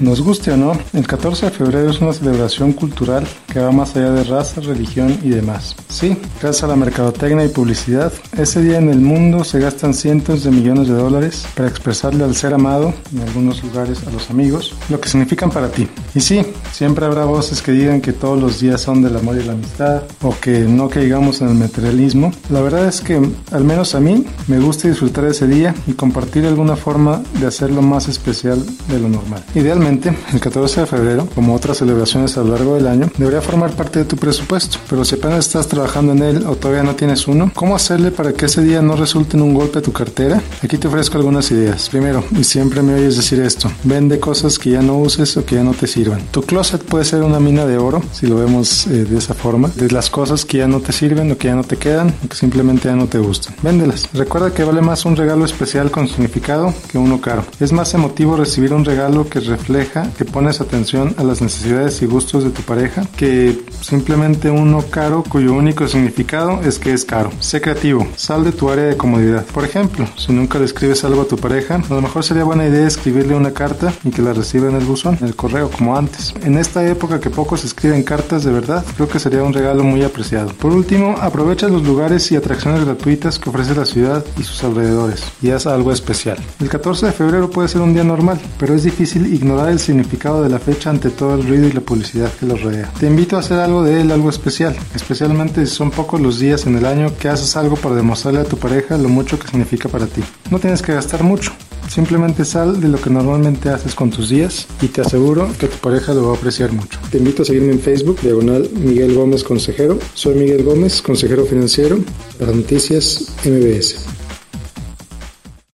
Nos guste o no, el 14 de febrero es una celebración cultural que va más allá de raza, religión y demás. Sí, gracias a la mercadotecnia y publicidad, ese día en el mundo se gastan cientos de millones de dólares para expresarle al ser amado, en algunos lugares a los amigos, lo que significan para ti. Y sí, siempre habrá voces que digan que todos los días son del amor y la amistad, o que no caigamos en el materialismo. La verdad es que, al menos a mí, me gusta disfrutar ese día y compartir alguna forma de hacerlo más especial de lo normal. Idealmente, el 14 de febrero, como otras celebraciones a lo largo del año, debería formar parte de tu presupuesto. Pero si apenas estás en él o todavía no tienes uno, ¿cómo hacerle para que ese día no resulte en un golpe a tu cartera? Aquí te ofrezco algunas ideas. Primero, y siempre me oyes decir esto, vende cosas que ya no uses o que ya no te sirvan. Tu closet puede ser una mina de oro, si lo vemos eh, de esa forma, de las cosas que ya no te sirven o que ya no te quedan o que simplemente ya no te gustan. Véndelas. Recuerda que vale más un regalo especial con significado que uno caro. Es más emotivo recibir un regalo que refleja que pones atención a las necesidades y gustos de tu pareja que simplemente uno caro cuyo único significado es que es caro. Sé creativo, sal de tu área de comodidad. Por ejemplo, si nunca le escribes algo a tu pareja, a lo mejor sería buena idea escribirle una carta y que la reciba en el buzón, en el correo, como antes. En esta época que pocos escriben cartas de verdad, creo que sería un regalo muy apreciado. Por último, aprovecha los lugares y atracciones gratuitas que ofrece la ciudad y sus alrededores y haz algo especial. El 14 de febrero puede ser un día normal, pero es difícil ignorar el significado de la fecha ante todo el ruido y la publicidad que los rodea. Te invito a hacer algo de él, algo especial, especialmente son pocos los días en el año que haces algo para demostrarle a tu pareja lo mucho que significa para ti. No tienes que gastar mucho, Simplemente sal de lo que normalmente haces con tus días y te aseguro que tu pareja lo va a apreciar mucho. Te invito a seguirme en Facebook, diagonal Miguel Gómez Consejero. Soy Miguel Gómez, consejero financiero para Noticias MBS.